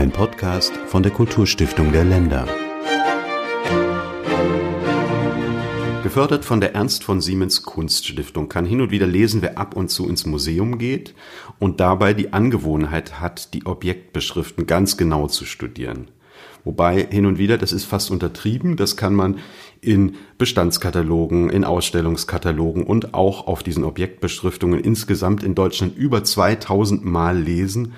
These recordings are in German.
Ein Podcast von der Kulturstiftung der Länder. Gefördert von der Ernst von Siemens Kunststiftung kann hin und wieder lesen, wer ab und zu ins Museum geht und dabei die Angewohnheit hat, die Objektbeschriften ganz genau zu studieren. Wobei hin und wieder, das ist fast untertrieben, das kann man in Bestandskatalogen, in Ausstellungskatalogen und auch auf diesen Objektbeschriftungen insgesamt in Deutschland über 2000 Mal lesen.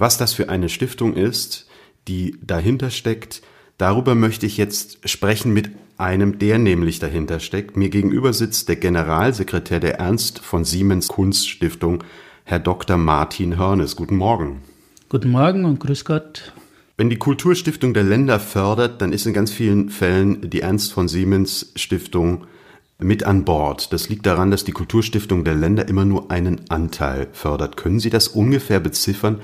Was das für eine Stiftung ist, die dahinter steckt, darüber möchte ich jetzt sprechen mit einem, der nämlich dahinter steckt. Mir gegenüber sitzt der Generalsekretär der Ernst von Siemens Kunststiftung, Herr Dr. Martin Hörnes. Guten Morgen. Guten Morgen und grüß Gott. Wenn die Kulturstiftung der Länder fördert, dann ist in ganz vielen Fällen die Ernst von Siemens Stiftung mit an Bord. Das liegt daran, dass die Kulturstiftung der Länder immer nur einen Anteil fördert. Können Sie das ungefähr beziffern,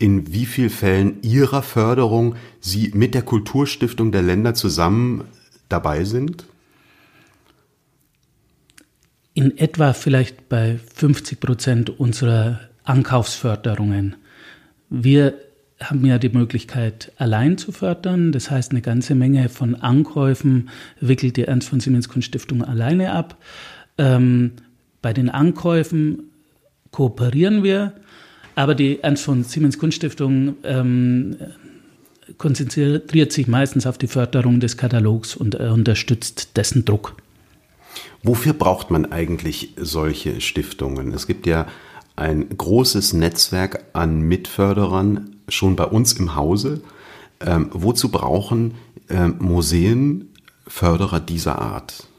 in wie vielen Fällen Ihrer Förderung Sie mit der Kulturstiftung der Länder zusammen dabei sind? In etwa vielleicht bei 50 Prozent unserer Ankaufsförderungen. Wir haben ja die Möglichkeit, allein zu fördern. Das heißt, eine ganze Menge von Ankäufen wickelt die Ernst von Siemens Kunststiftung alleine ab. Ähm, bei den Ankäufen kooperieren wir, aber die Ernst von Siemens Kunststiftung ähm, konzentriert sich meistens auf die Förderung des Katalogs und äh, unterstützt dessen Druck. Wofür braucht man eigentlich solche Stiftungen? Es gibt ja ein großes Netzwerk an Mitförderern schon bei uns im Hause. Ähm, wozu brauchen ähm, Museen Förderer dieser Art?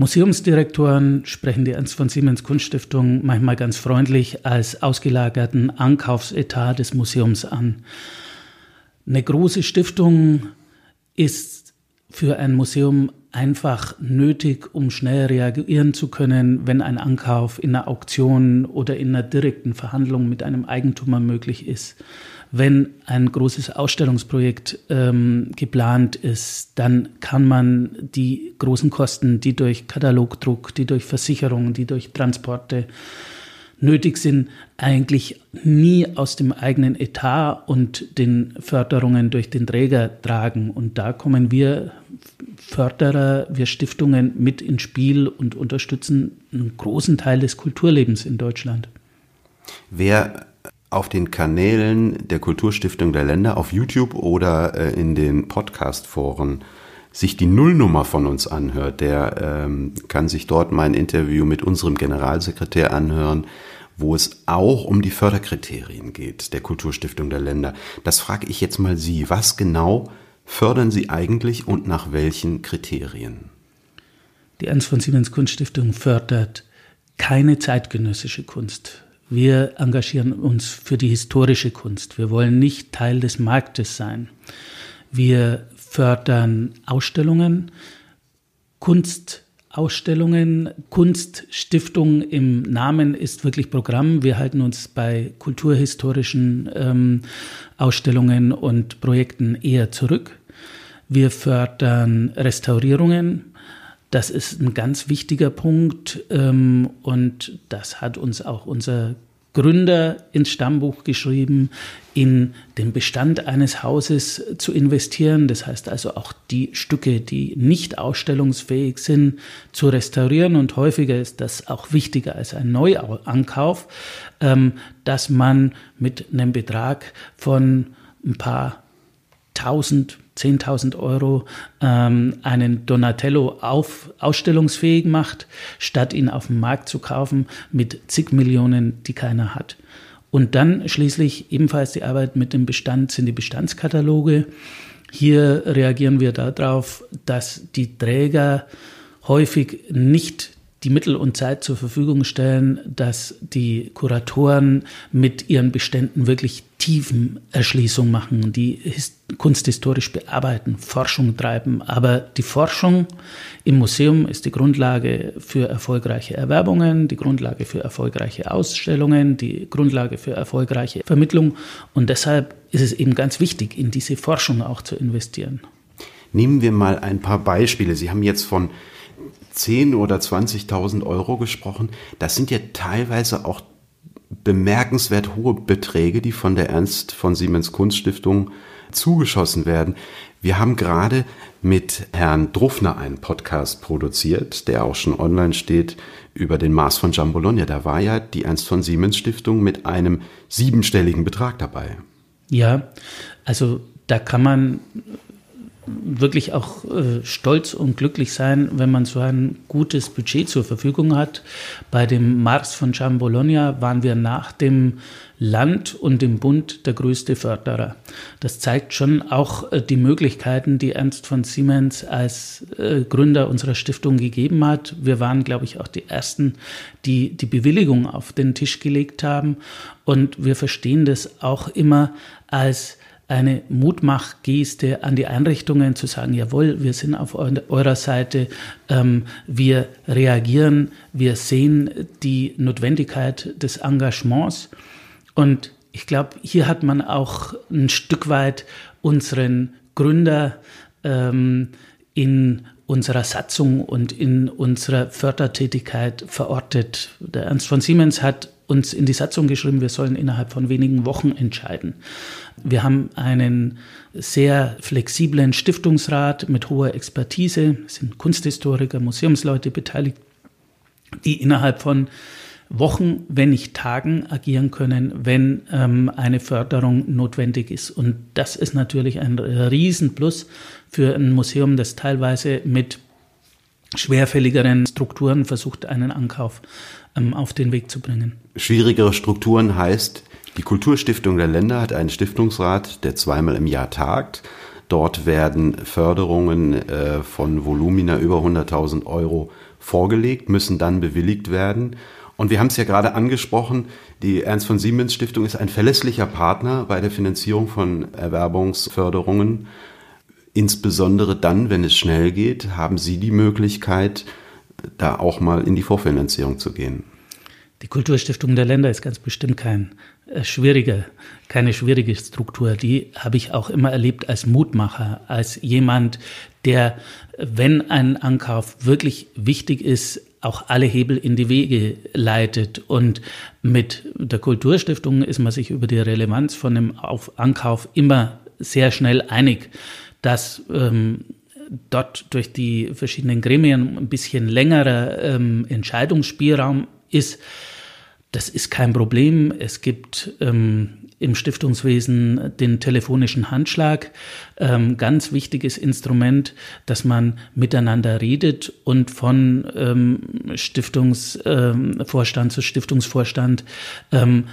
Museumsdirektoren sprechen die Ernst von Siemens Kunststiftung manchmal ganz freundlich als ausgelagerten Ankaufsetat des Museums an. Eine große Stiftung ist für ein Museum einfach nötig, um schnell reagieren zu können, wenn ein Ankauf in einer Auktion oder in einer direkten Verhandlung mit einem Eigentümer möglich ist. Wenn ein großes Ausstellungsprojekt ähm, geplant ist, dann kann man die großen Kosten, die durch Katalogdruck, die durch Versicherungen, die durch Transporte nötig sind, eigentlich nie aus dem eigenen Etat und den Förderungen durch den Träger tragen. Und da kommen wir Förderer, wir Stiftungen mit ins Spiel und unterstützen einen großen Teil des Kulturlebens in Deutschland. Wer auf den Kanälen der Kulturstiftung der Länder auf YouTube oder äh, in den Podcast-Foren sich die Nullnummer von uns anhört, der ähm, kann sich dort mein Interview mit unserem Generalsekretär anhören, wo es auch um die Förderkriterien geht der Kulturstiftung der Länder. Das frage ich jetzt mal Sie. Was genau fördern Sie eigentlich und nach welchen Kriterien? Die Ernst von Siemens Kunststiftung fördert keine zeitgenössische Kunst. Wir engagieren uns für die historische Kunst. Wir wollen nicht Teil des Marktes sein. Wir fördern Ausstellungen, Kunstausstellungen, Kunststiftung im Namen ist wirklich Programm. Wir halten uns bei kulturhistorischen ähm, Ausstellungen und Projekten eher zurück. Wir fördern Restaurierungen. Das ist ein ganz wichtiger Punkt ähm, und das hat uns auch unser Gründer ins Stammbuch geschrieben, in den Bestand eines Hauses zu investieren. Das heißt also auch die Stücke, die nicht ausstellungsfähig sind, zu restaurieren. Und häufiger ist das auch wichtiger als ein Neuankauf, ähm, dass man mit einem Betrag von ein paar tausend 10.000 Euro ähm, einen Donatello auf, ausstellungsfähig macht, statt ihn auf dem Markt zu kaufen mit zig Millionen, die keiner hat. Und dann schließlich ebenfalls die Arbeit mit dem Bestand sind die Bestandskataloge. Hier reagieren wir darauf, dass die Träger häufig nicht die Mittel und Zeit zur Verfügung stellen, dass die Kuratoren mit ihren Beständen wirklich tiefen Erschließung machen, die kunsthistorisch bearbeiten, Forschung treiben. Aber die Forschung im Museum ist die Grundlage für erfolgreiche Erwerbungen, die Grundlage für erfolgreiche Ausstellungen, die Grundlage für erfolgreiche Vermittlung. Und deshalb ist es eben ganz wichtig, in diese Forschung auch zu investieren. Nehmen wir mal ein paar Beispiele. Sie haben jetzt von 10 oder 20.000 Euro gesprochen. Das sind ja teilweise auch bemerkenswert hohe Beträge, die von der Ernst von Siemens Kunststiftung zugeschossen werden. Wir haben gerade mit Herrn Druffner einen Podcast produziert, der auch schon online steht, über den Mars von Jambologna. Da war ja die Ernst von Siemens Stiftung mit einem siebenstelligen Betrag dabei. Ja, also da kann man wirklich auch äh, stolz und glücklich sein, wenn man so ein gutes Budget zur Verfügung hat. Bei dem Mars von Gian Bologna waren wir nach dem Land und dem Bund der größte Förderer. Das zeigt schon auch äh, die Möglichkeiten, die Ernst von Siemens als äh, Gründer unserer Stiftung gegeben hat. Wir waren, glaube ich, auch die Ersten, die die Bewilligung auf den Tisch gelegt haben. Und wir verstehen das auch immer als eine Mutmachgeste an die Einrichtungen zu sagen, jawohl, wir sind auf eurer Seite, ähm, wir reagieren, wir sehen die Notwendigkeit des Engagements. Und ich glaube, hier hat man auch ein Stück weit unseren Gründer ähm, in unserer Satzung und in unserer Fördertätigkeit verortet. Der Ernst von Siemens hat uns in die Satzung geschrieben, wir sollen innerhalb von wenigen Wochen entscheiden. Wir haben einen sehr flexiblen Stiftungsrat mit hoher Expertise, es sind Kunsthistoriker, Museumsleute beteiligt, die innerhalb von Wochen, wenn nicht Tagen agieren können, wenn ähm, eine Förderung notwendig ist. Und das ist natürlich ein Riesenplus für ein Museum, das teilweise mit schwerfälligeren Strukturen versucht, einen Ankauf ähm, auf den Weg zu bringen. Schwierigere Strukturen heißt, die Kulturstiftung der Länder hat einen Stiftungsrat, der zweimal im Jahr tagt. Dort werden Förderungen äh, von Volumina über 100.000 Euro vorgelegt, müssen dann bewilligt werden. Und wir haben es ja gerade angesprochen, die Ernst von Siemens Stiftung ist ein verlässlicher Partner bei der Finanzierung von Erwerbungsförderungen. Insbesondere dann, wenn es schnell geht, haben Sie die Möglichkeit, da auch mal in die Vorfinanzierung zu gehen. Die Kulturstiftung der Länder ist ganz bestimmt kein äh, schwierige, keine schwierige Struktur. Die habe ich auch immer erlebt als Mutmacher, als jemand, der, wenn ein Ankauf wirklich wichtig ist, auch alle Hebel in die Wege leitet. Und mit der Kulturstiftung ist man sich über die Relevanz von dem Ankauf immer sehr schnell einig, dass ähm, dort durch die verschiedenen Gremien ein bisschen längerer ähm, Entscheidungsspielraum ist. Das ist kein Problem. Es gibt ähm, im Stiftungswesen den telefonischen Handschlag. Ähm, ganz wichtiges Instrument, dass man miteinander redet und von ähm, Stiftungsvorstand ähm, zu Stiftungsvorstand ähm,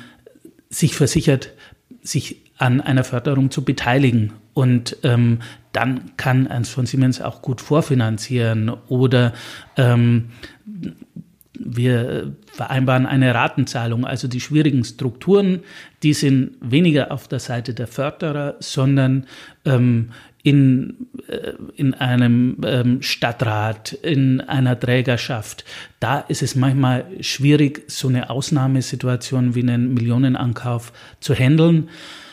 sich versichert, sich an einer Förderung zu beteiligen. Und ähm, dann kann Ernst von Siemens auch gut vorfinanzieren oder ähm, wir vereinbaren eine Ratenzahlung. Also die schwierigen Strukturen, die sind weniger auf der Seite der Förderer, sondern ähm, in, äh, in einem ähm, Stadtrat, in einer Trägerschaft. Da ist es manchmal schwierig, so eine Ausnahmesituation wie einen Millionenankauf zu handeln.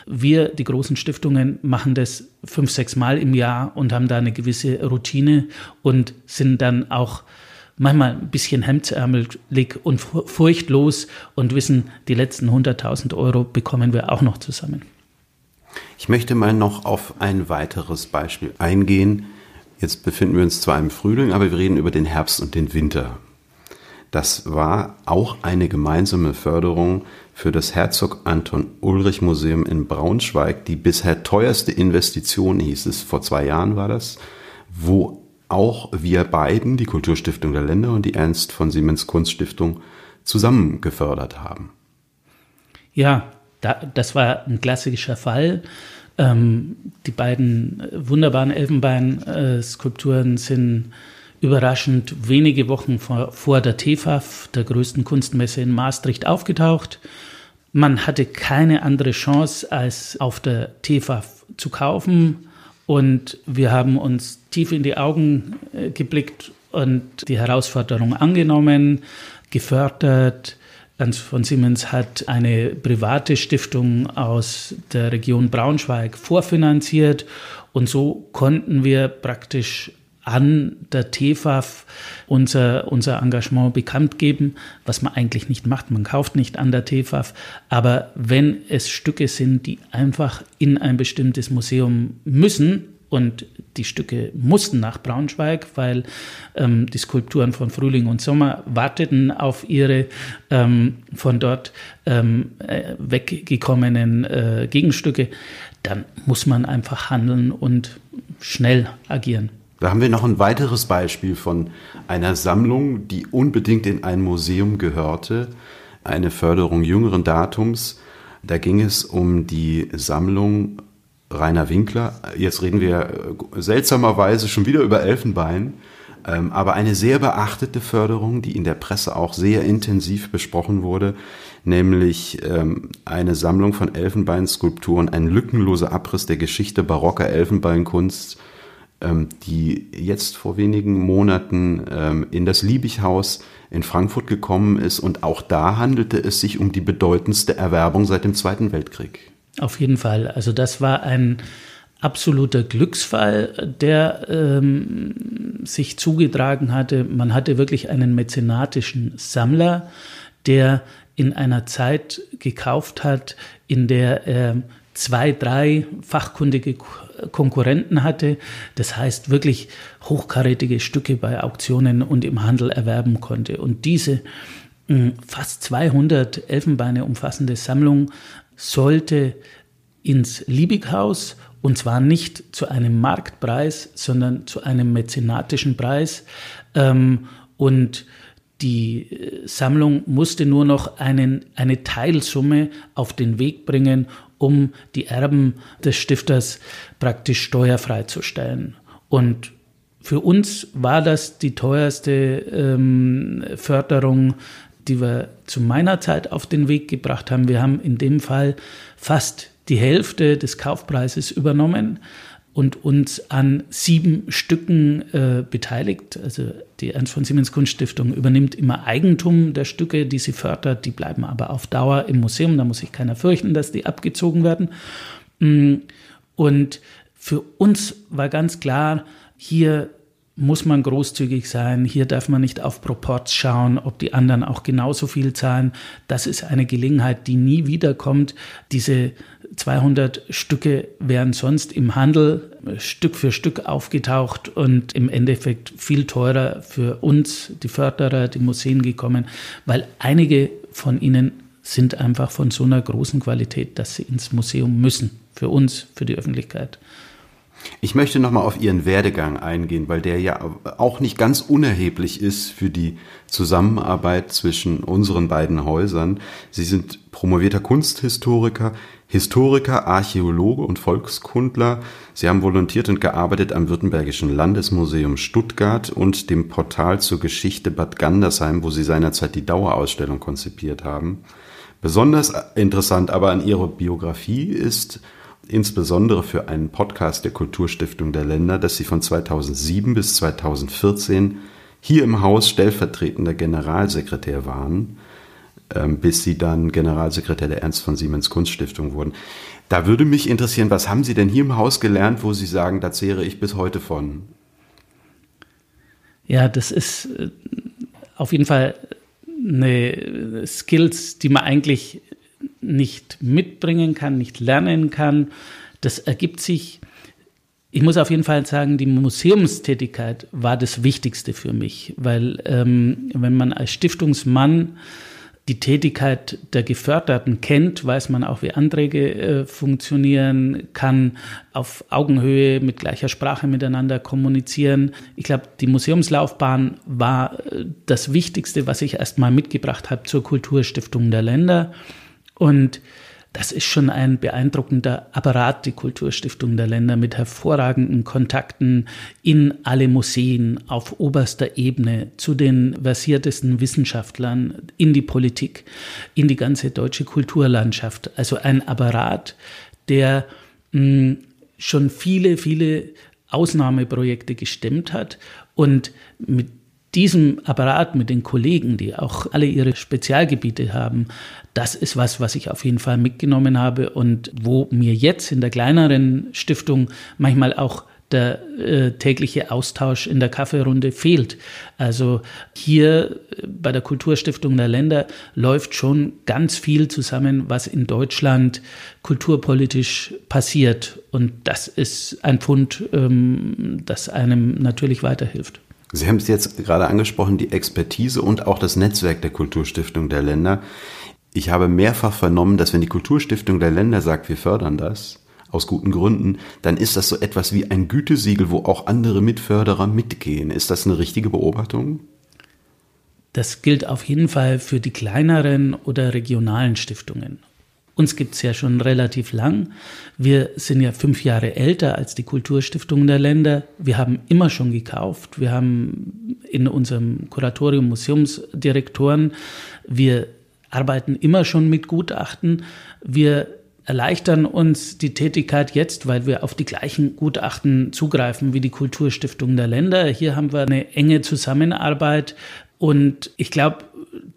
Wir, die großen Stiftungen, machen das fünf, sechs Mal im Jahr und haben da eine gewisse Routine und sind dann auch manchmal ein bisschen hemdsärmelig und furchtlos und wissen, die letzten 100.000 Euro bekommen wir auch noch zusammen. Ich möchte mal noch auf ein weiteres Beispiel eingehen. Jetzt befinden wir uns zwar im Frühling, aber wir reden über den Herbst und den Winter. Das war auch eine gemeinsame Förderung für das Herzog Anton Ulrich Museum in Braunschweig. Die bisher teuerste Investition hieß es, vor zwei Jahren war das, wo auch wir beiden, die Kulturstiftung der Länder und die Ernst von Siemens Kunststiftung, zusammen gefördert haben. Ja, da, das war ein klassischer Fall. Ähm, die beiden wunderbaren Elfenbein-Skulpturen sind überraschend wenige Wochen vor, vor der TFAF, der größten Kunstmesse in Maastricht, aufgetaucht. Man hatte keine andere Chance, als auf der TFAF zu kaufen. Und wir haben uns tief in die Augen äh, geblickt und die Herausforderung angenommen, gefördert. Ernst von Siemens hat eine private Stiftung aus der Region Braunschweig vorfinanziert und so konnten wir praktisch an der TFAF unser, unser Engagement bekannt geben, was man eigentlich nicht macht. Man kauft nicht an der TFAF. Aber wenn es Stücke sind, die einfach in ein bestimmtes Museum müssen, und die Stücke mussten nach Braunschweig, weil ähm, die Skulpturen von Frühling und Sommer warteten auf ihre ähm, von dort ähm, äh, weggekommenen äh, Gegenstücke. Dann muss man einfach handeln und schnell agieren. Da haben wir noch ein weiteres Beispiel von einer Sammlung, die unbedingt in ein Museum gehörte, eine Förderung jüngeren Datums. Da ging es um die Sammlung Rainer Winkler. Jetzt reden wir äh, seltsamerweise schon wieder über Elfenbein, ähm, aber eine sehr beachtete Förderung, die in der Presse auch sehr intensiv besprochen wurde, nämlich ähm, eine Sammlung von Elfenbeinskulpturen, ein lückenloser Abriss der Geschichte barocker Elfenbeinkunst die jetzt vor wenigen Monaten ähm, in das Liebighaus in Frankfurt gekommen ist. Und auch da handelte es sich um die bedeutendste Erwerbung seit dem Zweiten Weltkrieg. Auf jeden Fall. Also das war ein absoluter Glücksfall, der ähm, sich zugetragen hatte. Man hatte wirklich einen mäzenatischen Sammler, der in einer Zeit gekauft hat, in der er zwei, drei fachkundige Konkurrenten hatte. Das heißt, wirklich hochkarätige Stücke bei Auktionen und im Handel erwerben konnte. Und diese hm, fast 200 Elfenbeine umfassende Sammlung sollte ins Liebighaus und zwar nicht zu einem Marktpreis, sondern zu einem mäzenatischen Preis. Ähm, und die äh, Sammlung musste nur noch einen, eine Teilsumme auf den Weg bringen, um die Erben des Stifters praktisch steuerfrei zu stellen. Und für uns war das die teuerste ähm, Förderung, die wir zu meiner Zeit auf den Weg gebracht haben. Wir haben in dem Fall fast die Hälfte des Kaufpreises übernommen und uns an sieben Stücken äh, beteiligt. Also die Ernst von Siemens Kunststiftung übernimmt immer Eigentum der Stücke, die sie fördert. Die bleiben aber auf Dauer im Museum. Da muss sich keiner fürchten, dass die abgezogen werden. Mm, und für uns war ganz klar, hier muss man großzügig sein. Hier darf man nicht auf Proports schauen, ob die anderen auch genauso viel zahlen. Das ist eine Gelegenheit, die nie wiederkommt. Diese 200 Stücke wären sonst im Handel Stück für Stück aufgetaucht und im Endeffekt viel teurer für uns, die Förderer, die Museen gekommen, weil einige von ihnen sind einfach von so einer großen Qualität, dass sie ins Museum müssen. Für uns, für die Öffentlichkeit. Ich möchte nochmal auf Ihren Werdegang eingehen, weil der ja auch nicht ganz unerheblich ist für die Zusammenarbeit zwischen unseren beiden Häusern. Sie sind promovierter Kunsthistoriker, Historiker, Archäologe und Volkskundler. Sie haben volontiert und gearbeitet am Württembergischen Landesmuseum Stuttgart und dem Portal zur Geschichte Bad Gandersheim, wo Sie seinerzeit die Dauerausstellung konzipiert haben. Besonders interessant aber an Ihrer Biografie ist, insbesondere für einen Podcast der Kulturstiftung der Länder, dass sie von 2007 bis 2014 hier im Haus stellvertretender Generalsekretär waren, bis sie dann Generalsekretär der Ernst von Siemens Kunststiftung wurden. Da würde mich interessieren, was haben Sie denn hier im Haus gelernt, wo Sie sagen, da zehre ich bis heute von? Ja, das ist äh, auf jeden Fall eine Skills, die man eigentlich nicht mitbringen kann, nicht lernen kann. Das ergibt sich. Ich muss auf jeden Fall sagen, die Museumstätigkeit war das Wichtigste für mich, weil ähm, wenn man als Stiftungsmann die Tätigkeit der Geförderten kennt, weiß man auch, wie Anträge äh, funktionieren, kann auf Augenhöhe mit gleicher Sprache miteinander kommunizieren. Ich glaube, die Museumslaufbahn war äh, das Wichtigste, was ich erst mal mitgebracht habe zur Kulturstiftung der Länder. Und das ist schon ein beeindruckender Apparat, die Kulturstiftung der Länder mit hervorragenden Kontakten in alle Museen auf oberster Ebene zu den versiertesten Wissenschaftlern, in die Politik, in die ganze deutsche Kulturlandschaft. Also ein Apparat, der mh, hm, schon viele, viele Ausnahmeprojekte gestemmt hat und mit diesem Apparat mit den Kollegen, die auch alle ihre Spezialgebiete haben, das ist was, was ich auf jeden Fall mitgenommen habe und wo mir jetzt in der kleineren Stiftung manchmal auch der äh, tägliche Austausch in der Kaffeerunde fehlt. Also hier äh, bei der Kulturstiftung der Länder läuft schon ganz viel zusammen, was in Deutschland kulturpolitisch passiert. Und das ist ein Pfund, ähm, das einem natürlich weiterhilft. Sie haben es jetzt gerade angesprochen, die Expertise und auch das Netzwerk der Kulturstiftung der Länder. Ich habe mehrfach vernommen, dass wenn die Kulturstiftung der Länder sagt, wir fördern das, aus guten Gründen, dann ist das so etwas wie ein Gütesiegel, wo auch andere Mitförderer mitgehen. Ist das eine richtige Beobachtung? Das gilt auf jeden Fall für die kleineren oder regionalen Stiftungen. Uns gibt es ja schon relativ lang. Wir sind ja fünf Jahre älter als die Kulturstiftungen der Länder. Wir haben immer schon gekauft. Wir haben in unserem Kuratorium Museumsdirektoren, wir arbeiten immer schon mit Gutachten. Wir erleichtern uns die Tätigkeit jetzt, weil wir auf die gleichen Gutachten zugreifen wie die Kulturstiftung der Länder. Hier haben wir eine enge Zusammenarbeit und ich glaube,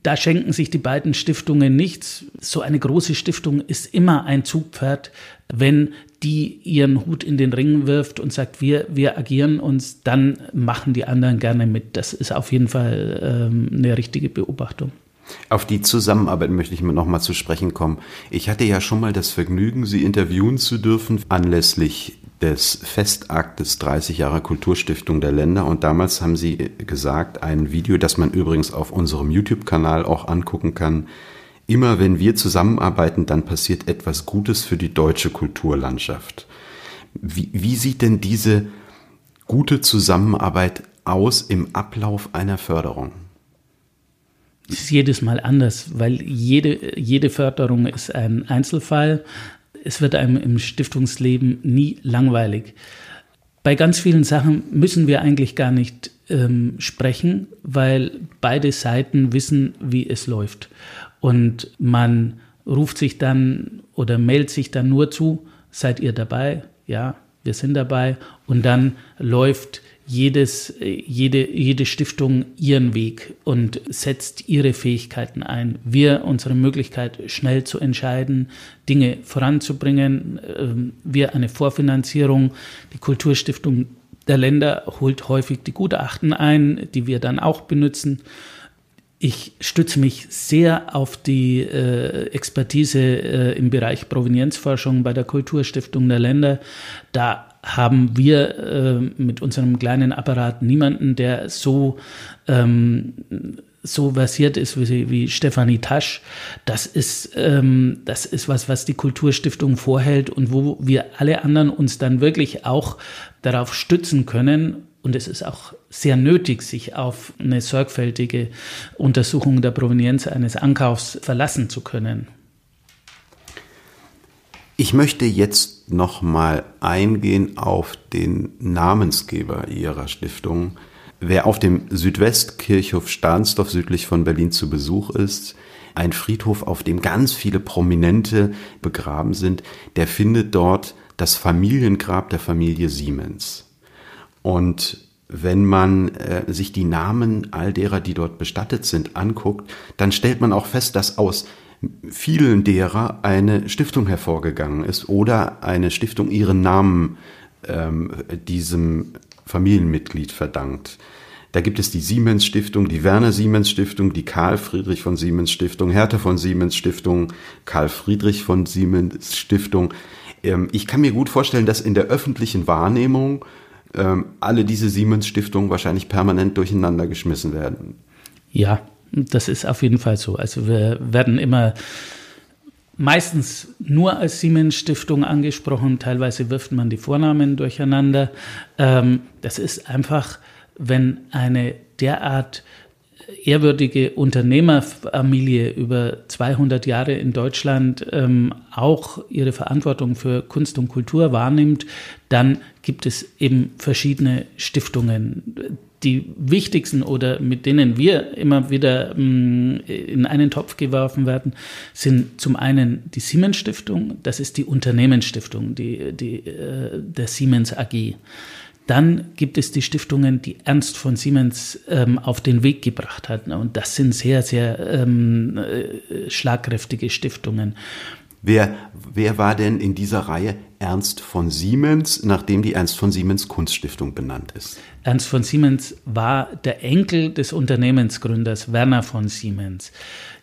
da schenken sich die beiden Stiftungen nichts. So eine große Stiftung ist immer ein Zugpferd, wenn die ihren Hut in den Ring wirft und sagt, wir, wir agieren uns, dann machen die anderen gerne mit. Das ist auf jeden Fall ähm, eine richtige Beobachtung. Auf die Zusammenarbeit möchte ich noch mal zu sprechen kommen. Ich hatte ja schon mal das Vergnügen, Sie interviewen zu dürfen anlässlich des Festaktes 30 Jahre Kulturstiftung der Länder und damals haben Sie gesagt, ein Video, das man übrigens auf unserem YouTube-Kanal auch angucken kann, immer wenn wir zusammenarbeiten, dann passiert etwas Gutes für die deutsche Kulturlandschaft. Wie, wie sieht denn diese gute Zusammenarbeit aus im Ablauf einer Förderung? Es ist jedes Mal anders, weil jede, jede Förderung ist ein Einzelfall. Es wird einem im Stiftungsleben nie langweilig. Bei ganz vielen Sachen müssen wir eigentlich gar nicht ähm, sprechen, weil beide Seiten wissen, wie es läuft. Und man ruft sich dann oder meldet sich dann nur zu, seid ihr dabei? Ja, wir sind dabei. Und dann läuft jedes, jede, jede Stiftung ihren Weg und setzt ihre Fähigkeiten ein. Wir, unsere Möglichkeit, schnell zu entscheiden, Dinge voranzubringen. Ähm, wir eine Vorfinanzierung. Die Kulturstiftung der Länder holt häufig die Gutachten ein, die wir dann auch benutzen. Ich stütze mich sehr auf die äh, Expertise äh, im Bereich Provenienzforschung bei der Kulturstiftung der Länder. Da haben wir äh, mit unserem kleinen Apparat niemanden, der so ähm, so versiert ist wie, wie Stefanie Tasch. Das ist, ähm, das ist was, was die Kulturstiftung vorhält und wo wir alle anderen uns dann wirklich auch darauf stützen können. Und es ist auch sehr nötig, sich auf eine sorgfältige Untersuchung der Provenienz eines Ankaufs verlassen zu können. Ich möchte jetzt noch mal eingehen auf den Namensgeber Ihrer Stiftung. Wer auf dem Südwestkirchhof Stahnsdorf südlich von Berlin zu Besuch ist, ein Friedhof, auf dem ganz viele Prominente begraben sind, der findet dort das Familiengrab der Familie Siemens. Und wenn man äh, sich die Namen all derer, die dort bestattet sind, anguckt, dann stellt man auch fest, dass aus vielen derer eine Stiftung hervorgegangen ist oder eine Stiftung ihren Namen ähm, diesem Familienmitglied verdankt. Da gibt es die Siemens Stiftung, die Werner Siemens Stiftung, die Karl Friedrich von Siemens Stiftung, Hertha von Siemens Stiftung, Karl Friedrich von Siemens Stiftung. Ähm, ich kann mir gut vorstellen, dass in der öffentlichen Wahrnehmung ähm, alle diese Siemens Stiftungen wahrscheinlich permanent durcheinander geschmissen werden. Ja, das ist auf jeden Fall so. Also wir werden immer meistens nur als Siemens Stiftung angesprochen. Teilweise wirft man die Vornamen durcheinander. Ähm, das ist einfach, wenn eine derart ehrwürdige Unternehmerfamilie über 200 Jahre in Deutschland ähm, auch ihre Verantwortung für Kunst und Kultur wahrnimmt, dann gibt es eben verschiedene Stiftungen die wichtigsten oder mit denen wir immer wieder mm, in einen Topf geworfen werden, sind zum einen die Siemens Stiftung, das ist die Unternehmensstiftung, die, die, äh, der Siemens AG. Dann gibt es die Stiftungen, die Ernst von Siemens ähm, auf den Weg gebracht hat. Und das sind sehr, sehr ähm, äh, schlagkräftige Stiftungen. Wer, wer war denn in dieser Reihe Ernst von Siemens, nachdem die Ernst von Siemens Kunststiftung benannt ist. Ernst von Siemens war der Enkel des Unternehmensgründers Werner von Siemens.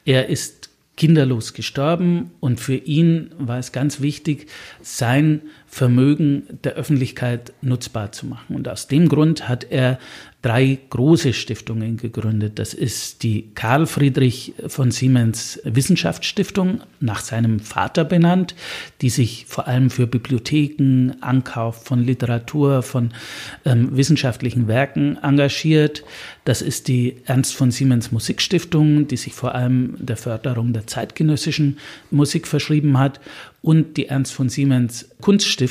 Er ist kinderlos gestorben und für ihn war es ganz wichtig, sein Vermögen der Öffentlichkeit nutzbar zu machen. Und aus dem Grund hat er drei große Stiftungen gegründet. Das ist die Karl Friedrich von Siemens Wissenschaftsstiftung, nach seinem Vater benannt, die sich vor allem für Bibliotheken, Ankauf von Literatur, von ähm, wissenschaftlichen Werken engagiert. Das ist die Ernst von Siemens Musikstiftung, die sich vor allem der Förderung der zeitgenössischen Musik verschrieben hat und die Ernst von Siemens Kunststiftung.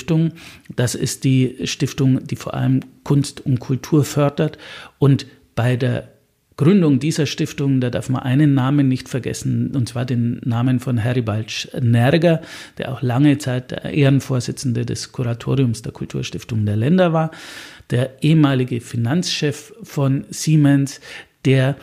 Das ist die Stiftung, die vor allem Kunst und Kultur fördert. Und bei der Gründung dieser Stiftung, da darf man einen Namen nicht vergessen, und zwar den Namen von Heribald Nerger, der auch lange Zeit der Ehrenvorsitzende des Kuratoriums der Kulturstiftung der Länder war, der ehemalige Finanzchef von Siemens, der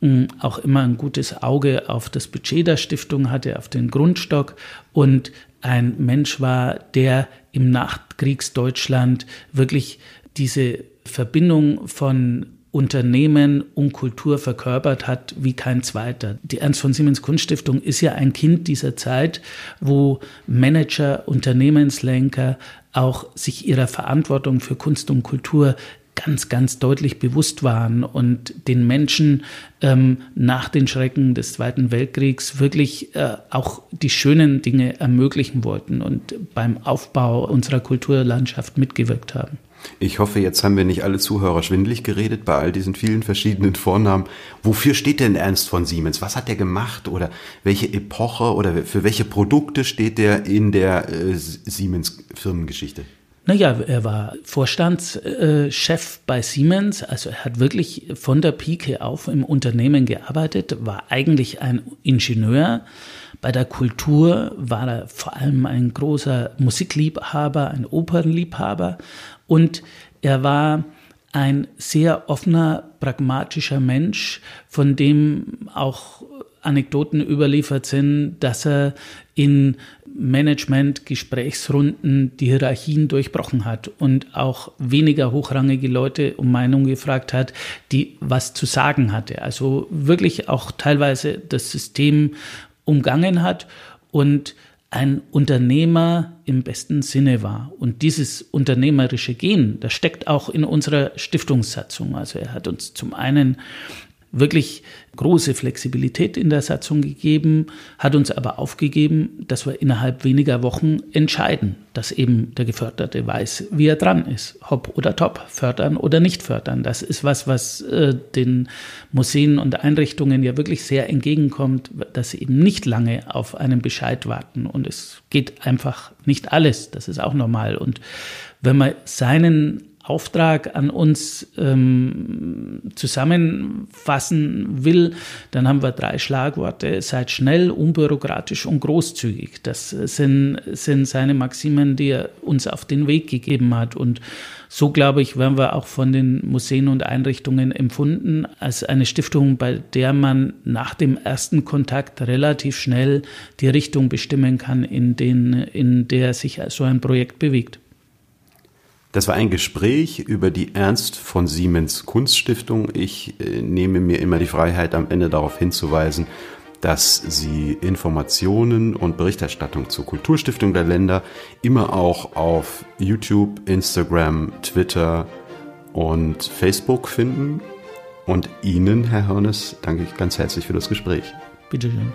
hm, auch immer ein gutes Auge auf das Budget der Stiftung hatte, auf den Grundstock. Und ein Mensch war, der im Nachkriegsdeutschland wirklich diese Verbindung von Unternehmen und Kultur verkörpert hat wie kein zweiter. Die Ernst von Siemens Kunststiftung ist ja ein Kind dieser Zeit, wo Manager, Unternehmenslenker auch sich ihrer Verantwortung für Kunst und Kultur ganz, ganz deutlich bewusst waren und den Menschen ähm, nach den Schrecken des Zweiten Weltkriegs wirklich äh, auch die schönen Dinge ermöglichen wollten und beim Aufbau unserer Kulturlandschaft mitgewirkt haben. Ich hoffe, jetzt haben wir nicht alle Zuhörer schwindlig geredet bei all diesen vielen verschiedenen Vornamen. Wofür steht denn Ernst von Siemens? Was hat er gemacht oder welche Epoche oder für welche Produkte steht er in der äh, Siemens Firmengeschichte? Naja, er war Vorstandschef bei Siemens, also er hat wirklich von der Pike auf im Unternehmen gearbeitet, war eigentlich ein Ingenieur. Bei der Kultur war er vor allem ein großer Musikliebhaber, ein Opernliebhaber und er war ein sehr offener, pragmatischer Mensch, von dem auch Anekdoten überliefert sind, dass er in Management-Gesprächsrunden die Hierarchien durchbrochen hat und auch weniger hochrangige Leute um Meinung gefragt hat, die was zu sagen hatte. Also wirklich auch teilweise das System umgangen hat und ein Unternehmer im besten Sinne war. Und dieses unternehmerische Gen, das steckt auch in unserer Stiftungssatzung. Also er hat uns zum einen wirklich große Flexibilität in der Satzung gegeben, hat uns aber aufgegeben, dass wir innerhalb weniger Wochen entscheiden, dass eben der Geförderte weiß, wie er dran ist, hopp oder top, fördern oder nicht fördern. Das ist was, was äh, den Museen und Einrichtungen ja wirklich sehr entgegenkommt, dass sie eben nicht lange auf einen Bescheid warten und es geht einfach nicht alles. Das ist auch normal. Und wenn man seinen Auftrag an uns ähm, zusammenfassen will, dann haben wir drei Schlagworte. Seid schnell, unbürokratisch und großzügig. Das sind, sind seine Maximen, die er uns auf den Weg gegeben hat. Und so, glaube ich, werden wir auch von den Museen und Einrichtungen empfunden als eine Stiftung, bei der man nach dem ersten Kontakt relativ schnell die Richtung bestimmen kann, in, den, in der sich so ein Projekt bewegt. Das war ein Gespräch über die Ernst von Siemens Kunststiftung. Ich äh, nehme mir immer die Freiheit, am Ende darauf hinzuweisen, dass Sie Informationen und Berichterstattung zur Kulturstiftung der Länder immer auch auf YouTube, Instagram, Twitter und Facebook finden. Und Ihnen, Herr Hörnes, danke ich ganz herzlich für das Gespräch. Bitte schön.